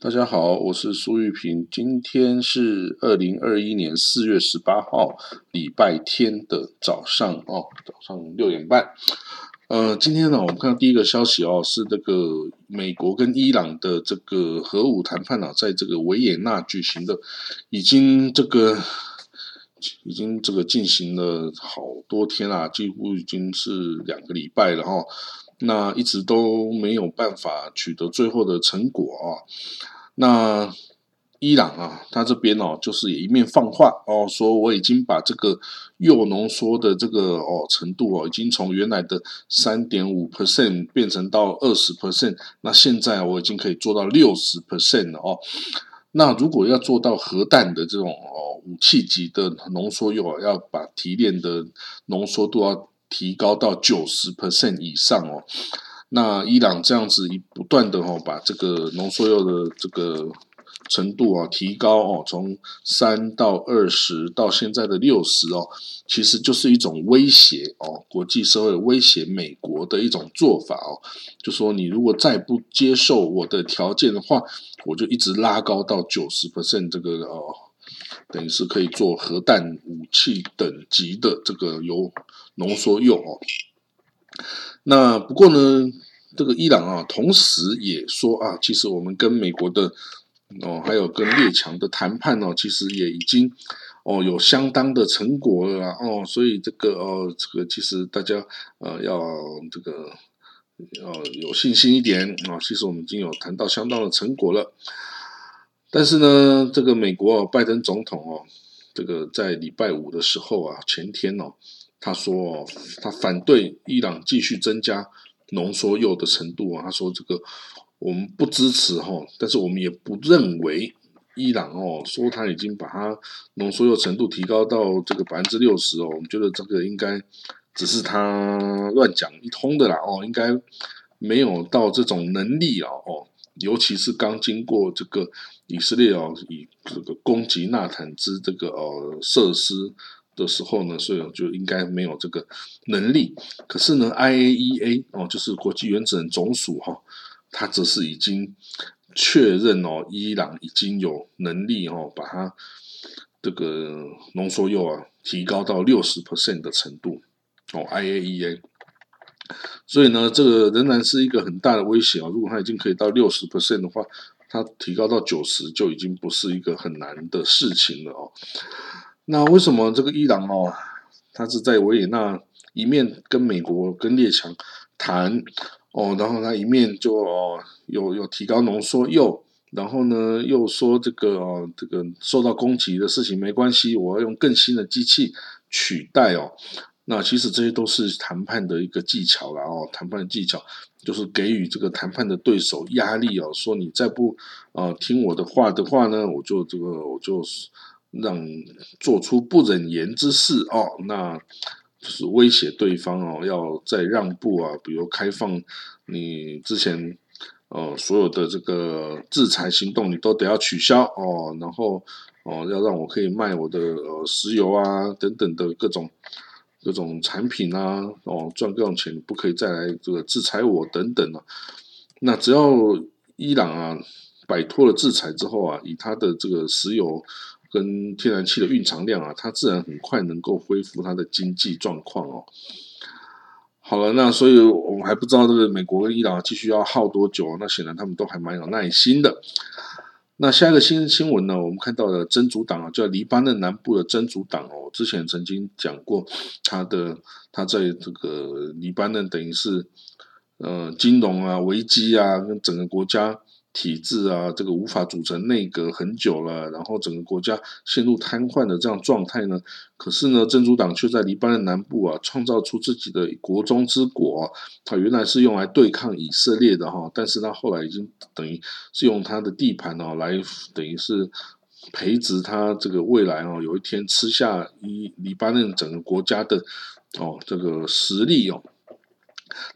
大家好，我是苏玉平。今天是二零二一年四月十八号，礼拜天的早上哦，早上六点半。呃，今天呢，我们看到第一个消息哦，是这个美国跟伊朗的这个核武谈判啊，在这个维也纳举行的，已经这个已经这个进行了好多天啦，几乎已经是两个礼拜了哈。那一直都没有办法取得最后的成果啊。那伊朗啊，他这边哦，就是也一面放话哦，说我已经把这个铀浓缩的这个哦程度哦，已经从原来的三点五 percent 变成到二十 percent，那现在我已经可以做到六十 percent 了哦。那如果要做到核弹的这种哦武器级的浓缩铀，要把提炼的浓缩度要提高到九十 percent 以上哦。那伊朗这样子一不断的哦，把这个浓缩铀的这个程度啊提高哦，从三到二十到现在的六十哦，其实就是一种威胁哦，国际社会威胁美国的一种做法哦，就说你如果再不接受我的条件的话，我就一直拉高到九十 percent 这个哦，等于是可以做核弹武器等级的这个有浓缩铀哦。那不过呢，这个伊朗啊，同时也说啊，其实我们跟美国的哦，还有跟列强的谈判哦，其实也已经哦有相当的成果了哦，所以这个哦，这个其实大家呃要这个呃有信心一点啊，其实我们已经有谈到相当的成果了。但是呢，这个美国拜登总统哦，这个在礼拜五的时候啊，前天哦。他说：“他反对伊朗继续增加浓缩铀的程度啊。他说这个我们不支持哈，但是我们也不认为伊朗哦说他已经把它浓缩铀程度提高到这个百分之六十哦。我们觉得这个应该只是他乱讲一通的啦哦，应该没有到这种能力啊哦。尤其是刚经过这个以色列哦以这个攻击纳坦兹这个呃设施。”的时候呢，所以就应该没有这个能力。可是呢，IAEA 哦，就是国际原子能总署哈，它则是已经确认哦，伊朗已经有能力哦，把它这个浓缩铀啊提高到六十 percent 的程度哦，IAEA。所以呢，这个仍然是一个很大的威胁啊。如果它已经可以到六十 percent 的话，它提高到九十就已经不是一个很难的事情了哦。那为什么这个伊朗哦，它是在维也纳一面跟美国跟列强谈哦，然后他一面就哦有有提高浓缩铀，然后呢又说这个哦这个受到攻击的事情没关系，我要用更新的机器取代哦。那其实这些都是谈判的一个技巧了哦，谈判的技巧就是给予这个谈判的对手压力哦，说你再不呃听我的话的话呢，我就这个我就。让做出不忍言之事哦，那就是威胁对方哦，要再让步啊，比如开放你之前呃所有的这个制裁行动，你都得要取消哦，然后哦要让我可以卖我的呃石油啊等等的各种各种产品啊哦赚各种钱，不可以再来这个制裁我等等啊。那只要伊朗啊摆脱了制裁之后啊，以它的这个石油。跟天然气的蕴藏量啊，它自然很快能够恢复它的经济状况哦。好了，那所以我们还不知道这个美国跟伊朗继续要耗多久啊，那显然他们都还蛮有耐心的。那下一个新新闻呢，我们看到的真主党啊，叫黎巴嫩南部的真主党哦，之前曾经讲过他的他在这个黎巴嫩等于是呃金融啊危机啊，跟整个国家。体制啊，这个无法组成内阁很久了，然后整个国家陷入瘫痪的这样状态呢。可是呢，真主党却在黎巴嫩南部啊，创造出自己的国中之国。它原来是用来对抗以色列的哈，但是它后来已经等于是用它的地盘哦，来等于是培植它这个未来哦，有一天吃下一黎巴嫩整个国家的哦这个实力哦。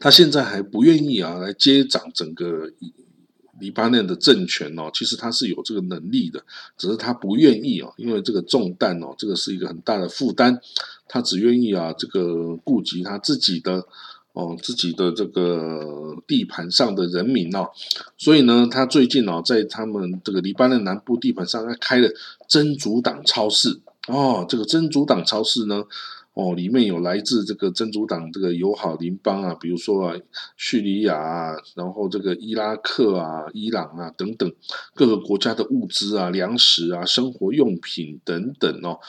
他现在还不愿意啊，来接掌整个。黎巴嫩的政权哦，其实他是有这个能力的，只是他不愿意哦，因为这个重担哦，这个是一个很大的负担，他只愿意啊，这个顾及他自己的哦自己的这个地盘上的人民哦，所以呢，他最近哦在他们这个黎巴嫩南部地盘上，他开了真主党超市哦，这个真主党超市呢。哦，里面有来自这个真主党这个友好邻邦啊，比如说啊，叙利亚啊，然后这个伊拉克啊、伊朗啊等等各个国家的物资啊、粮食啊、生活用品等等哦。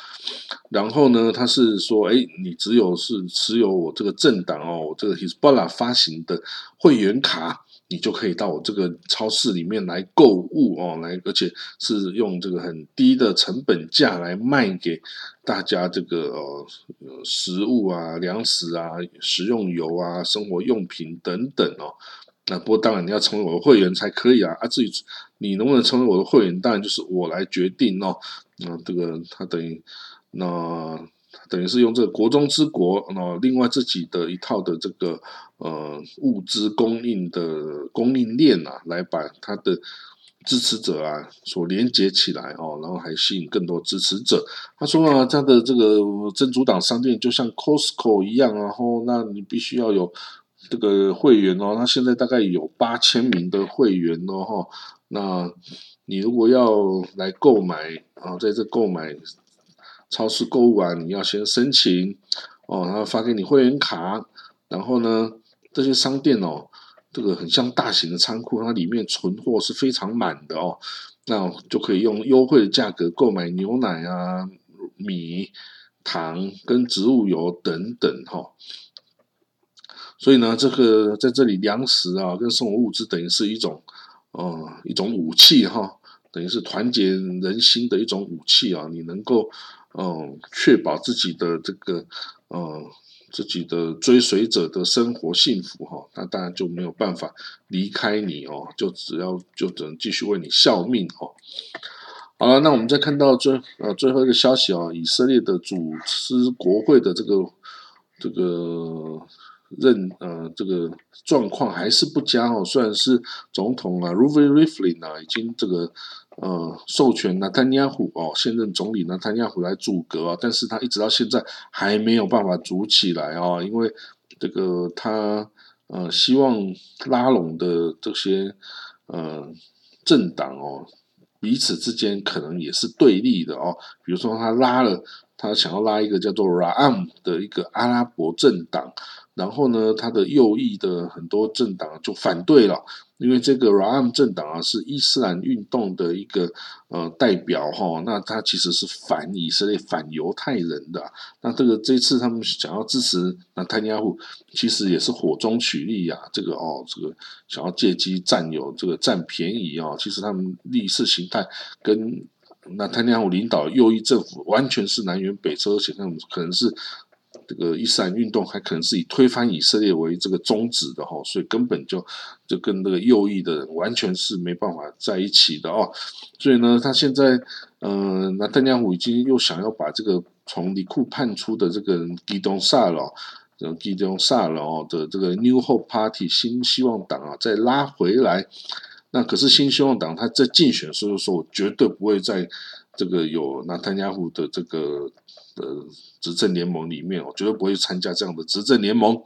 然后呢，他是说，哎，你只有是持有我这个政党哦，这个 Hisbollah 发行的会员卡。你就可以到我这个超市里面来购物哦，来，而且是用这个很低的成本价来卖给大家这个呃食物啊、粮食啊、食用油啊、生活用品等等哦。那不过当然你要成为我的会员才可以啊。啊，至于你能不能成为我的会员，当然就是我来决定哦。那这个他等于那。等于是用这个国中之国，然后另外自己的一套的这个呃物资供应的供应链啊，来把他的支持者啊所连接起来哦，然后还吸引更多支持者。他说啊，他的这个真主党商店就像 Costco 一样，然后那你必须要有这个会员哦。他现在大概有八千名的会员哦，哈，那你如果要来购买啊，在这购买。超市购物啊，你要先申请哦，然后发给你会员卡，然后呢，这些商店哦，这个很像大型的仓库，它里面存货是非常满的哦，那就可以用优惠的价格购买牛奶啊、米、糖跟植物油等等哈。所以呢，这个在这里粮食啊跟生活物资等于是一种，呃，一种武器哈，等于是团结人心的一种武器啊，你能够。嗯，确保自己的这个，嗯，自己的追随者的生活幸福哈，那当然就没有办法离开你哦，就只要就只能继续为你效命哦。好了，那我们再看到最呃最后一个消息啊，以色列的主持国会的这个这个任呃这个状况还是不佳哦，虽然是总统啊 r u v e Rivlin 啊已经这个。呃，授权纳坦尼亚胡哦，现任总理纳坦尼亚胡来组阁啊，但是他一直到现在还没有办法组起来哦，因为这个他呃希望拉拢的这些呃政党哦，彼此之间可能也是对立的哦，比如说他拉了他想要拉一个叫做 Ram 的一个阿拉伯政党，然后呢，他的右翼的很多政党就反对了。因为这个 Ram 政党啊是伊斯兰运动的一个呃代表哈，那他其实是反以色列、反犹太人的。那这个这次他们想要支持那塔尼亚胡，其实也是火中取栗呀。这个哦，这个想要借机占有这个占便宜啊。其实他们意识形态跟那塔尼亚胡领导右翼政府完全是南辕北辙，而且他们可能是。这个伊斯兰运动还可能是以推翻以色列为这个宗旨的哈，所以根本就就跟那个右翼的人完全是没办法在一起的哦。所以呢，他现在呃，那丹尼尔已经又想要把这个从里库判出的这个基东萨了，基东萨了哦的这个 New Hope Party 新希望党啊，再拉回来。那可是新希望党他在竞选的时候说，我绝对不会在这个有纳坦雅胡的这个。的执政联盟里面，我绝对不会参加这样的执政联盟。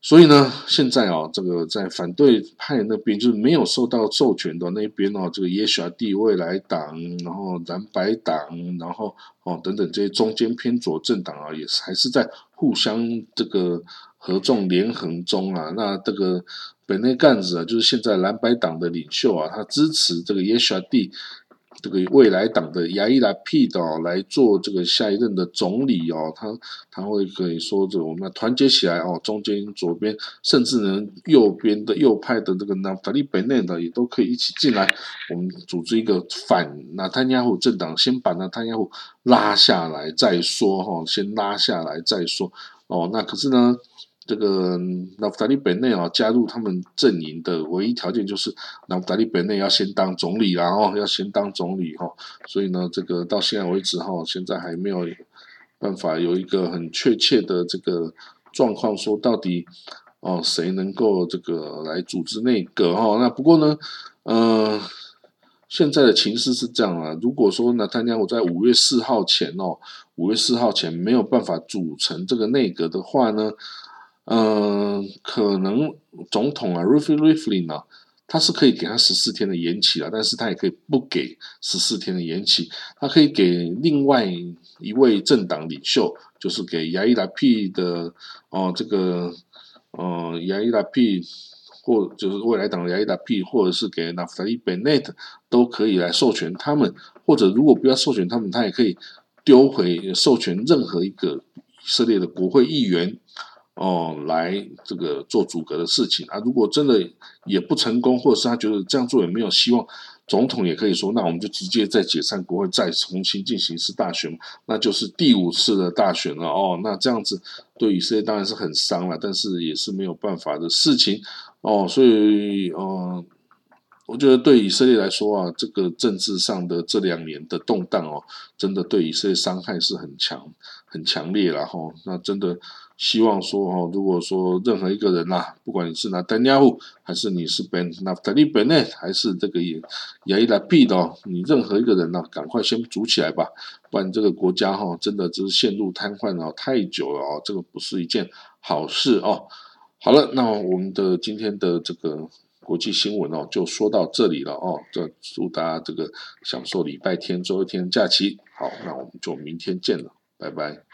所以呢，现在啊，这个在反对派那边，就是没有受到授权的那边哦，这个耶华地未来党，然后蓝白党，然后哦等等这些中间偏左政党啊，也是还是在互相这个合纵连横中啊。那这个本内干子啊，就是现在蓝白党的领袖啊，他支持这个耶华地。这个未来党的亚伊拉 P 的哦来做这个下一任的总理哦，他他会可以说着我们要团结起来哦，中间左边甚至呢右边的右派的这个纳法利本内的也都可以一起进来，我们组织一个反纳坦亚胡政党，先把纳坦亚胡拉下来再说哈，先拉下来再说哦，那可是呢。这个纳夫达利本内啊，加入他们阵营的唯一条件就是纳夫达利本内要先当总理啦哦要先当总理哈。所以呢，这个到现在为止哈，现在还没有办法有一个很确切的这个状况，说到底哦，谁能够这个来组织内阁哈？那不过呢，呃，现在的情势是这样啊，如果说纳坦加我在五月四号前哦，五月四号前没有办法组成这个内阁的话呢？嗯，可能总统啊 r u f i Riflin 呢，他是可以给他十四天的延期啊，但是他也可以不给十四天的延期，他可以给另外一位政党领袖，就是给亚伊拉 P 的哦，这个呃亚伊拉 P 或就是未来党的亚伊达 P，或者是给 Naftali Bennett 都可以来授权他们，或者如果不要授权他们，他也可以丢回授权任何一个以色列的国会议员。哦，来这个做阻隔的事情啊！如果真的也不成功，或者是他觉得这样做也没有希望，总统也可以说，那我们就直接再解散国会，再重新进行一次大选，那就是第五次的大选了。哦，那这样子对以色列当然是很伤了，但是也是没有办法的事情。哦，所以，嗯，我觉得对以色列来说啊，这个政治上的这两年的动荡哦，真的对以色列伤害是很强、很强烈了。哈，那真的。希望说哦，如果说任何一个人呐，不管你是拿丹尼尔还是你是 Ben Naftali Bennett，还是这个也亚伊拉毕的哦，你任何一个人呢，赶快先组起来吧，不然这个国家哈，真的就是陷入瘫痪了太久了哦，这个不是一件好事哦。好了，那我们的今天的这个国际新闻哦，就说到这里了哦。这祝大家这个享受礼拜天周一天假期。好，那我们就明天见了，拜拜。